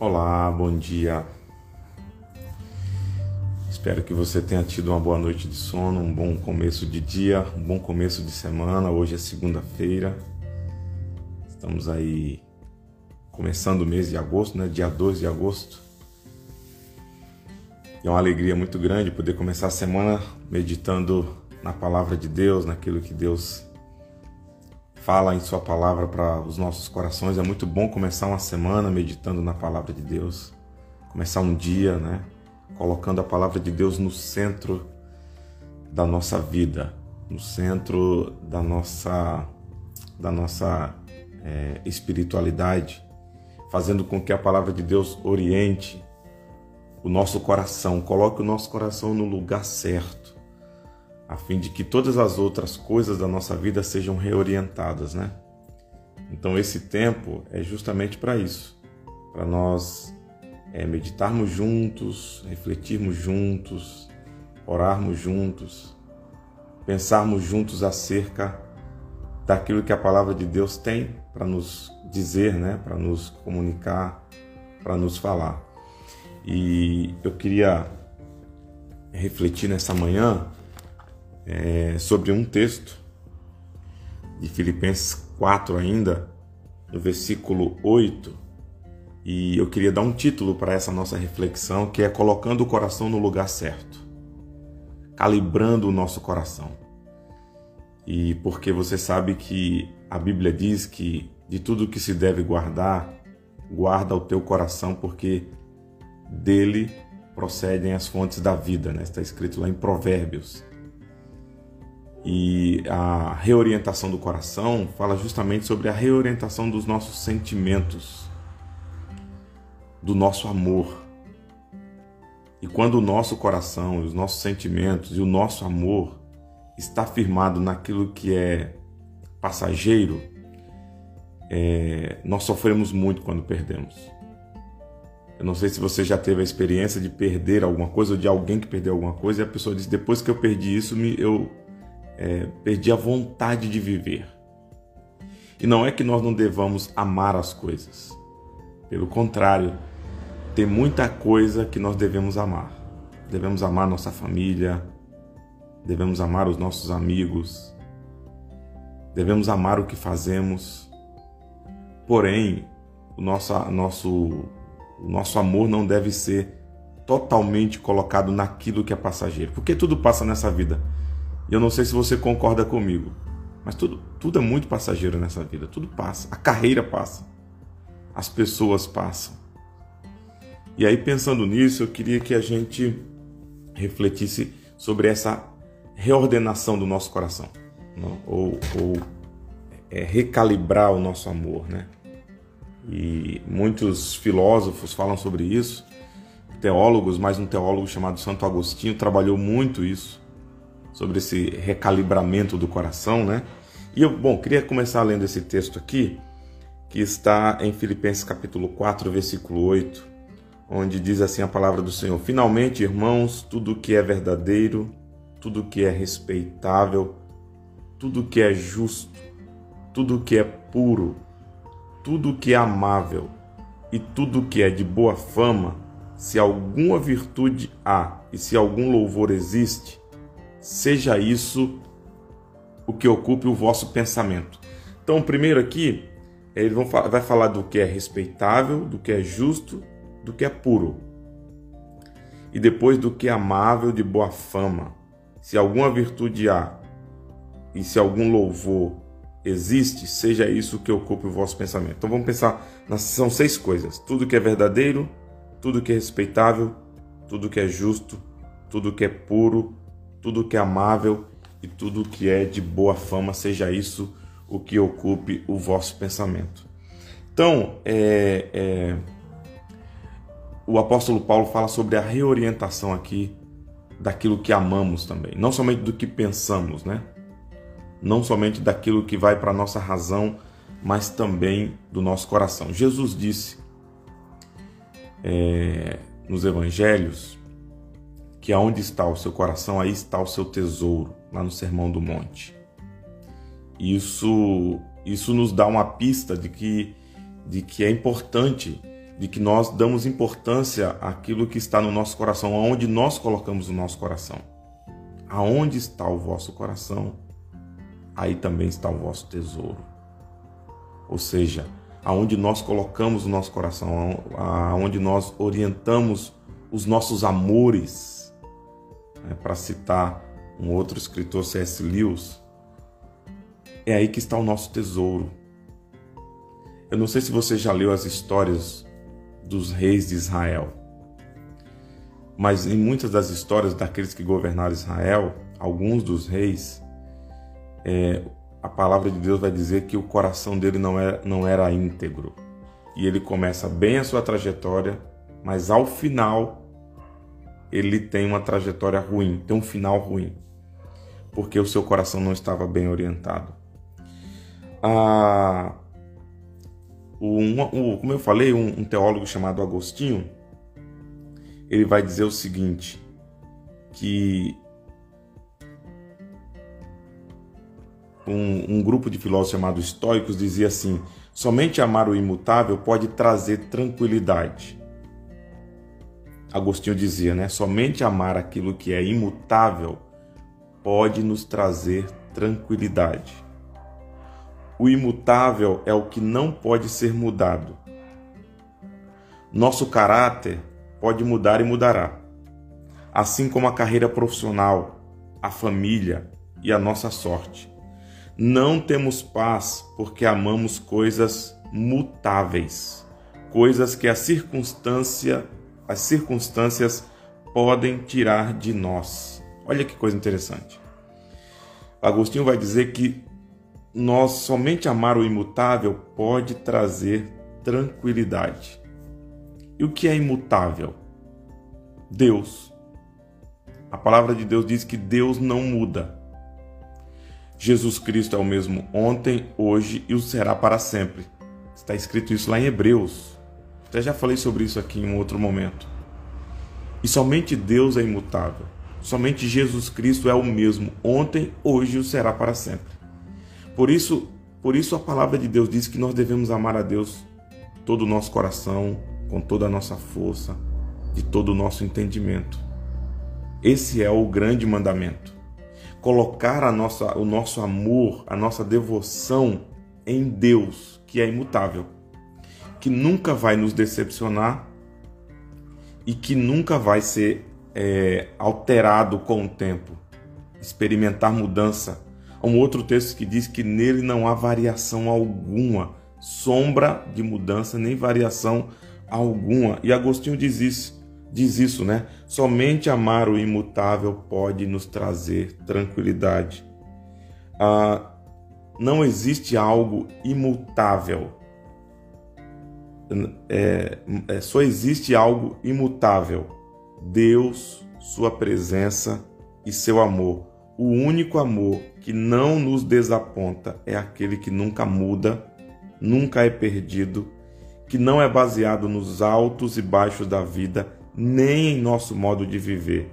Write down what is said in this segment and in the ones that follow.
Olá, bom dia. Espero que você tenha tido uma boa noite de sono, um bom começo de dia, um bom começo de semana. Hoje é segunda-feira. Estamos aí começando o mês de agosto, né? Dia 2 de agosto. E é uma alegria muito grande poder começar a semana meditando na palavra de Deus, naquilo que Deus fala em Sua palavra para os nossos corações. É muito bom começar uma semana meditando na palavra de Deus, começar um dia, né? Colocando a palavra de Deus no centro da nossa vida, no centro da nossa, da nossa é, espiritualidade, fazendo com que a palavra de Deus oriente o nosso coração, coloque o nosso coração no lugar certo, a fim de que todas as outras coisas da nossa vida sejam reorientadas, né? Então esse tempo é justamente para isso, para nós é, meditarmos juntos, refletirmos juntos, orarmos juntos, pensarmos juntos acerca daquilo que a palavra de Deus tem para nos dizer, né? Para nos comunicar, para nos falar. E eu queria refletir nessa manhã é, sobre um texto de Filipenses 4 ainda, no versículo 8, e eu queria dar um título para essa nossa reflexão, que é colocando o coração no lugar certo, calibrando o nosso coração. E porque você sabe que a Bíblia diz que de tudo que se deve guardar, guarda o teu coração, porque dele procedem as fontes da vida, né? está escrito lá em Provérbios. E a reorientação do coração fala justamente sobre a reorientação dos nossos sentimentos, do nosso amor. E quando o nosso coração, os nossos sentimentos e o nosso amor está firmado naquilo que é passageiro, é, nós sofremos muito quando perdemos. Eu não sei se você já teve a experiência de perder alguma coisa ou de alguém que perdeu alguma coisa e a pessoa diz: depois que eu perdi isso, eu é, perdi a vontade de viver. E não é que nós não devamos amar as coisas. Pelo contrário, tem muita coisa que nós devemos amar. Devemos amar nossa família, devemos amar os nossos amigos, devemos amar o que fazemos. Porém, o nosso, nosso o nosso amor não deve ser totalmente colocado naquilo que é passageiro, porque tudo passa nessa vida. E eu não sei se você concorda comigo, mas tudo, tudo é muito passageiro nessa vida, tudo passa. A carreira passa, as pessoas passam. E aí, pensando nisso, eu queria que a gente refletisse sobre essa reordenação do nosso coração, não? ou, ou é, recalibrar o nosso amor, né? E muitos filósofos falam sobre isso, teólogos, mais um teólogo chamado Santo Agostinho trabalhou muito isso, sobre esse recalibramento do coração, né? E eu, bom, queria começar lendo esse texto aqui, que está em Filipenses capítulo 4, versículo 8, onde diz assim a palavra do Senhor: Finalmente, irmãos, tudo que é verdadeiro, tudo que é respeitável, tudo que é justo, tudo que é puro, tudo que é amável e tudo que é de boa fama, se alguma virtude há e se algum louvor existe, seja isso o que ocupe o vosso pensamento. Então, primeiro aqui, ele vai falar do que é respeitável, do que é justo, do que é puro. E depois do que é amável, de boa fama. Se alguma virtude há e se algum louvor existe, seja isso que ocupe o vosso pensamento. Então vamos pensar, são seis coisas: tudo que é verdadeiro, tudo que é respeitável, tudo que é justo, tudo que é puro, tudo que é amável e tudo que é de boa fama, seja isso o que ocupe o vosso pensamento. Então, é, é, o apóstolo Paulo fala sobre a reorientação aqui daquilo que amamos também, não somente do que pensamos, né? não somente daquilo que vai para a nossa razão, mas também do nosso coração. Jesus disse é, nos evangelhos que aonde está o seu coração, aí está o seu tesouro, lá no Sermão do Monte. Isso, isso nos dá uma pista de que, de que é importante de que nós damos importância àquilo que está no nosso coração, aonde nós colocamos o nosso coração. Aonde está o vosso coração, aí também está o vosso tesouro. Ou seja, aonde nós colocamos o nosso coração, aonde nós orientamos os nossos amores, né, para citar um outro escritor, C.S. Lewis, é aí que está o nosso tesouro. Eu não sei se você já leu as histórias dos reis de Israel, mas em muitas das histórias daqueles que governaram Israel, alguns dos reis, é, a palavra de Deus vai dizer que o coração dele não era, não era íntegro. E ele começa bem a sua trajetória, mas ao final ele tem uma trajetória ruim, tem um final ruim, porque o seu coração não estava bem orientado. Ah, um, um, como eu falei, um, um teólogo chamado Agostinho, ele vai dizer o seguinte, que um, um, grupo de filósofos chamados estoicos dizia assim: somente amar o imutável pode trazer tranquilidade. Agostinho dizia, né? Somente amar aquilo que é imutável pode nos trazer tranquilidade. O imutável é o que não pode ser mudado. Nosso caráter pode mudar e mudará, assim como a carreira profissional, a família e a nossa sorte. Não temos paz porque amamos coisas mutáveis, coisas que a circunstância as circunstâncias podem tirar de nós. Olha que coisa interessante. Agostinho vai dizer que nós somente amar o imutável pode trazer tranquilidade. E o que é imutável? Deus. A palavra de Deus diz que Deus não muda. Jesus Cristo é o mesmo ontem, hoje e o será para sempre. Está escrito isso lá em Hebreus. Até já falei sobre isso aqui em um outro momento. E somente Deus é imutável. Somente Jesus Cristo é o mesmo ontem, hoje e será para sempre. Por isso, por isso a palavra de Deus diz que nós devemos amar a Deus todo o nosso coração, com toda a nossa força, de todo o nosso entendimento. Esse é o grande mandamento. Colocar a nossa, o nosso amor, a nossa devoção em Deus, que é imutável que nunca vai nos decepcionar e que nunca vai ser é, alterado com o tempo. Experimentar mudança. Há um outro texto que diz que nele não há variação alguma, sombra de mudança, nem variação alguma. E Agostinho diz isso, diz isso, né? Somente amar o imutável pode nos trazer tranquilidade. Ah, não existe algo imutável é, é, só existe algo imutável: Deus, Sua presença e seu amor. O único amor que não nos desaponta é aquele que nunca muda, nunca é perdido, que não é baseado nos altos e baixos da vida, nem em nosso modo de viver.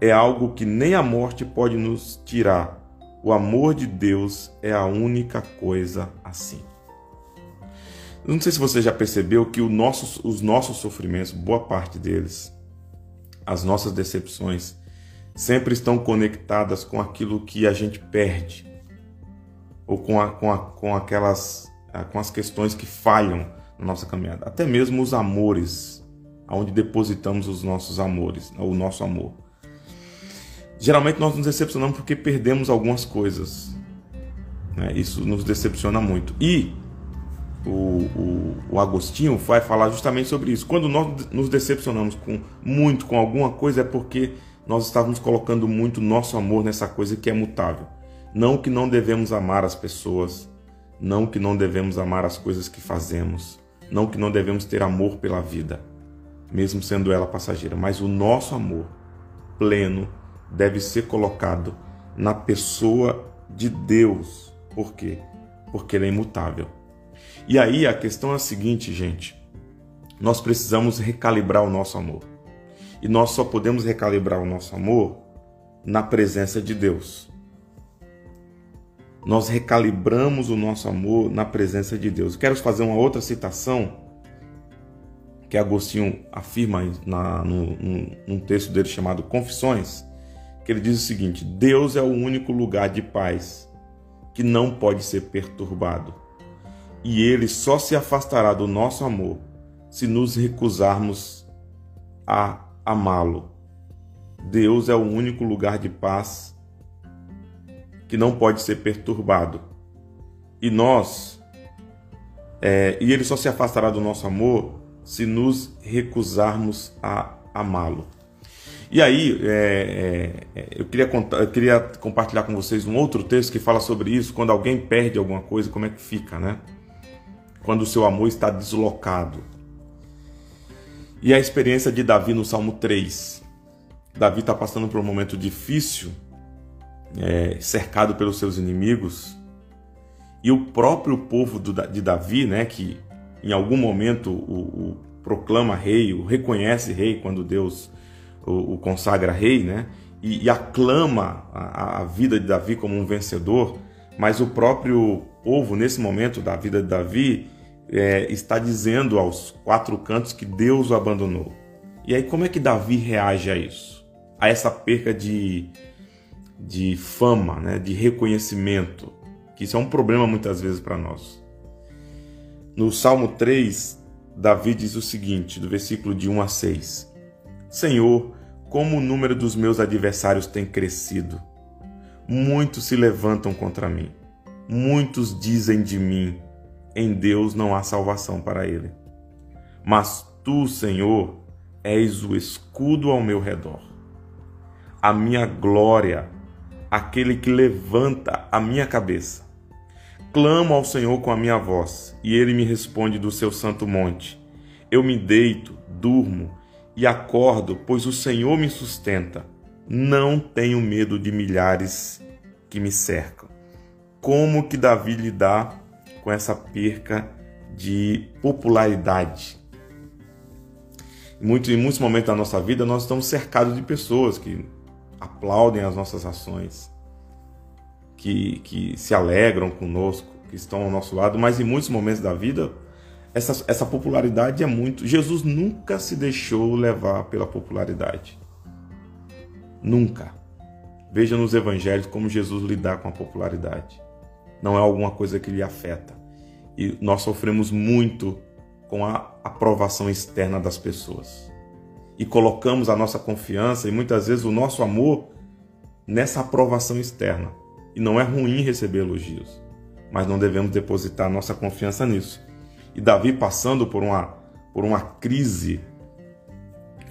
É algo que nem a morte pode nos tirar. O amor de Deus é a única coisa assim. Não sei se você já percebeu que nosso, os nossos sofrimentos, boa parte deles, as nossas decepções, sempre estão conectadas com aquilo que a gente perde ou com, a, com, a, com aquelas com as questões que falham na nossa caminhada. Até mesmo os amores, aonde depositamos os nossos amores, o nosso amor. Geralmente nós nos decepcionamos porque perdemos algumas coisas. Né? Isso nos decepciona muito. E o, o, o, Agostinho vai falar justamente sobre isso. Quando nós nos decepcionamos com muito com alguma coisa é porque nós estávamos colocando muito nosso amor nessa coisa que é mutável. Não que não devemos amar as pessoas, não que não devemos amar as coisas que fazemos, não que não devemos ter amor pela vida, mesmo sendo ela passageira, mas o nosso amor pleno deve ser colocado na pessoa de Deus. Por quê? Porque ele é imutável. E aí a questão é a seguinte, gente: nós precisamos recalibrar o nosso amor. E nós só podemos recalibrar o nosso amor na presença de Deus. Nós recalibramos o nosso amor na presença de Deus. Quero fazer uma outra citação que Agostinho afirma na, no, num texto dele chamado Confissões, que ele diz o seguinte: Deus é o único lugar de paz que não pode ser perturbado, e ele só se afastará do nosso amor se nos recusarmos a amá-lo. Deus é o único lugar de paz que não pode ser perturbado. E nós, é, e ele só se afastará do nosso amor se nos recusarmos a amá-lo. E aí, é, é, eu, queria contar, eu queria compartilhar com vocês um outro texto que fala sobre isso, quando alguém perde alguma coisa, como é que fica, né? Quando o seu amor está deslocado. E a experiência de Davi no Salmo 3. Davi está passando por um momento difícil, é, cercado pelos seus inimigos, e o próprio povo do, de Davi, né, que em algum momento o, o proclama rei, o reconhece rei quando Deus o, o consagra rei, né? E, e aclama a, a, vida de Davi como um vencedor, mas o próprio povo, nesse momento da vida de Davi, é, está dizendo aos quatro cantos que Deus o abandonou. E aí, como é que Davi reage a isso? A essa perca de, de fama, né? de reconhecimento, que isso é um problema muitas vezes para nós. No Salmo 3, Davi diz o seguinte, do versículo de 1 a 6: Senhor, como o número dos meus adversários tem crescido. Muitos se levantam contra mim. Muitos dizem de mim: em Deus não há salvação para ele. Mas tu, Senhor, és o escudo ao meu redor. A minha glória, aquele que levanta a minha cabeça. Clamo ao Senhor com a minha voz, e ele me responde do seu santo monte. Eu me deito, durmo e acordo, pois o Senhor me sustenta. Não tenho medo de milhares que me cercam. Como que Davi lidar com essa perca de popularidade? Muito, em muitos momentos da nossa vida, nós estamos cercados de pessoas que aplaudem as nossas ações, que, que se alegram conosco, que estão ao nosso lado, mas em muitos momentos da vida essa, essa popularidade é muito. Jesus nunca se deixou levar pela popularidade. Nunca. Veja nos evangelhos como Jesus lidar com a popularidade. Não é alguma coisa que lhe afeta. E nós sofremos muito com a aprovação externa das pessoas. E colocamos a nossa confiança e muitas vezes o nosso amor nessa aprovação externa. E não é ruim receber elogios, mas não devemos depositar nossa confiança nisso e Davi passando por uma, por uma crise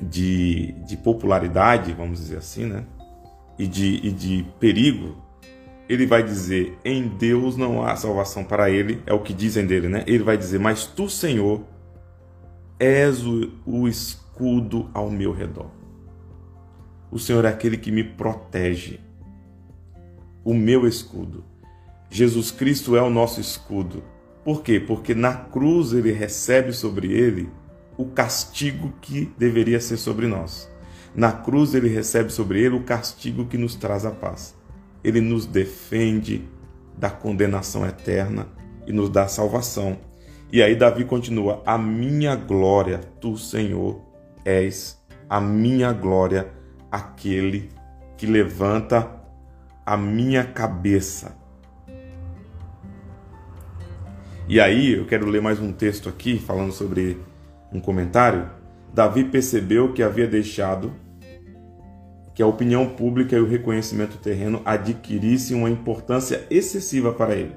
de, de popularidade, vamos dizer assim, né? E de, e de perigo, ele vai dizer: em Deus não há salvação para ele, é o que dizem dele, né? Ele vai dizer: mas tu, Senhor, és o, o escudo ao meu redor. O Senhor é aquele que me protege, o meu escudo. Jesus Cristo é o nosso escudo. Por quê? Porque na cruz ele recebe sobre ele o castigo que deveria ser sobre nós. Na cruz ele recebe sobre ele o castigo que nos traz a paz. Ele nos defende da condenação eterna e nos dá salvação. E aí Davi continua: A minha glória, tu, Senhor, és a minha glória, aquele que levanta a minha cabeça. E aí eu quero ler mais um texto aqui falando sobre um comentário. Davi percebeu que havia deixado que a opinião pública e o reconhecimento terreno adquirissem uma importância excessiva para ele.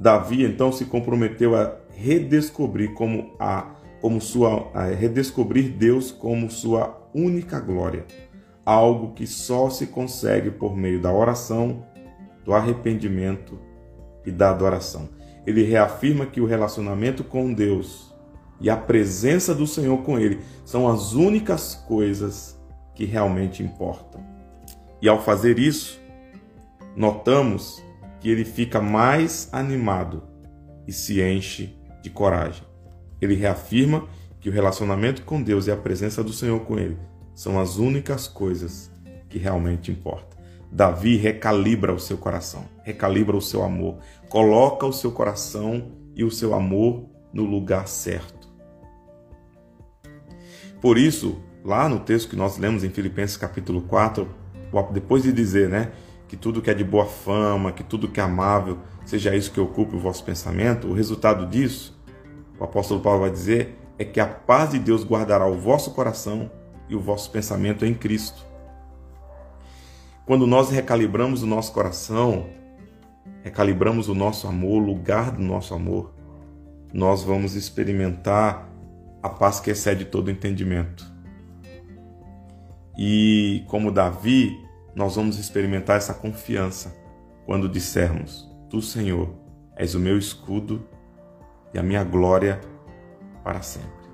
Davi então se comprometeu a redescobrir como a como sua a redescobrir Deus como sua única glória, algo que só se consegue por meio da oração, do arrependimento e da adoração ele reafirma que o relacionamento com Deus e a presença do Senhor com ele são as únicas coisas que realmente importam. E ao fazer isso, notamos que ele fica mais animado e se enche de coragem. Ele reafirma que o relacionamento com Deus e a presença do Senhor com ele são as únicas coisas que realmente importam. Davi recalibra o seu coração, recalibra o seu amor, coloca o seu coração e o seu amor no lugar certo. por isso, lá no texto que nós lemos em Filipenses capítulo 4, depois de dizer, né, que tudo que é de boa fama, que tudo que é amável, seja isso que ocupe o vosso pensamento, o resultado disso, o apóstolo Paulo vai dizer, é que a paz de Deus guardará o vosso coração e o vosso pensamento em Cristo. Quando nós recalibramos o nosso coração, recalibramos o nosso amor, o lugar do nosso amor, nós vamos experimentar a paz que excede todo entendimento. E como Davi, nós vamos experimentar essa confiança quando dissermos: Tu, Senhor, és o meu escudo e a minha glória para sempre.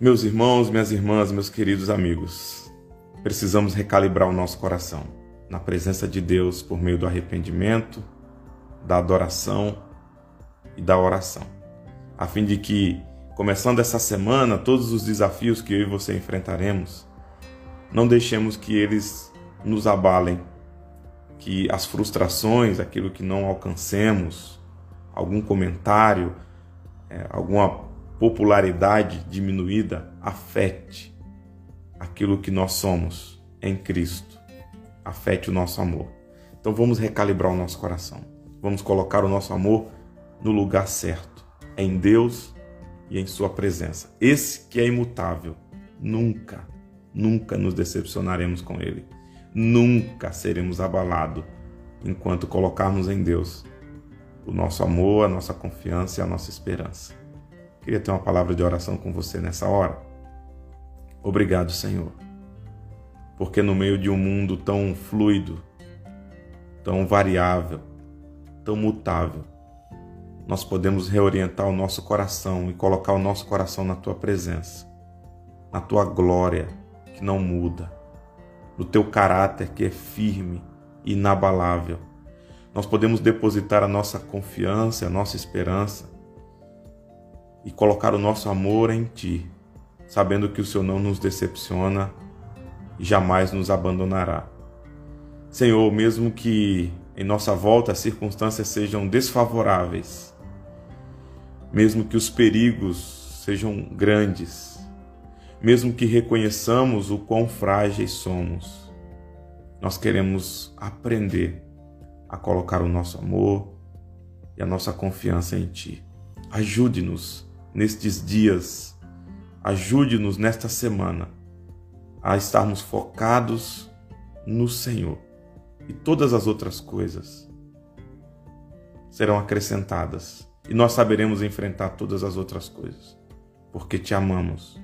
Meus irmãos, minhas irmãs, meus queridos amigos, precisamos recalibrar o nosso coração na presença de Deus por meio do arrependimento, da adoração e da oração, a fim de que, começando essa semana, todos os desafios que eu e você enfrentaremos, não deixemos que eles nos abalem, que as frustrações, aquilo que não alcancemos, algum comentário, é, alguma popularidade diminuída, afete aquilo que nós somos em Cristo, afete o nosso amor. Então vamos recalibrar o nosso coração, vamos colocar o nosso amor no lugar certo, em Deus e em Sua presença. Esse que é imutável, nunca nunca nos decepcionaremos com Ele. Nunca seremos abalados enquanto colocarmos em Deus o nosso amor, a nossa confiança e a nossa esperança. Queria ter uma palavra de oração com você nessa hora. Obrigado, Senhor, porque no meio de um mundo tão fluido, tão variável, tão mutável, nós podemos reorientar o nosso coração e colocar o nosso coração na tua presença, na tua glória, que não muda, no teu caráter que é firme e inabalável. Nós podemos depositar a nossa confiança, a nossa esperança e colocar o nosso amor em ti, sabendo que o Senhor não nos decepciona e jamais nos abandonará. Senhor, mesmo que em nossa volta as circunstâncias sejam desfavoráveis, mesmo que os perigos sejam grandes, mesmo que reconheçamos o quão frágeis somos. Nós queremos aprender a colocar o nosso amor e a nossa confiança em Ti. Ajude-nos nestes dias, ajude-nos nesta semana a estarmos focados no Senhor e todas as outras coisas serão acrescentadas e nós saberemos enfrentar todas as outras coisas, porque te amamos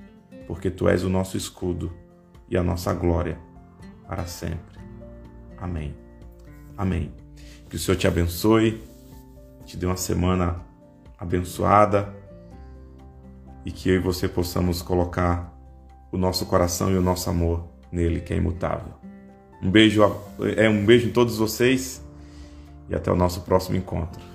porque tu és o nosso escudo e a nossa glória para sempre. Amém. Amém. Que o Senhor te abençoe, te dê uma semana abençoada e que eu e você possamos colocar o nosso coração e o nosso amor nele, que é imutável. Um beijo, é um beijo em todos vocês e até o nosso próximo encontro.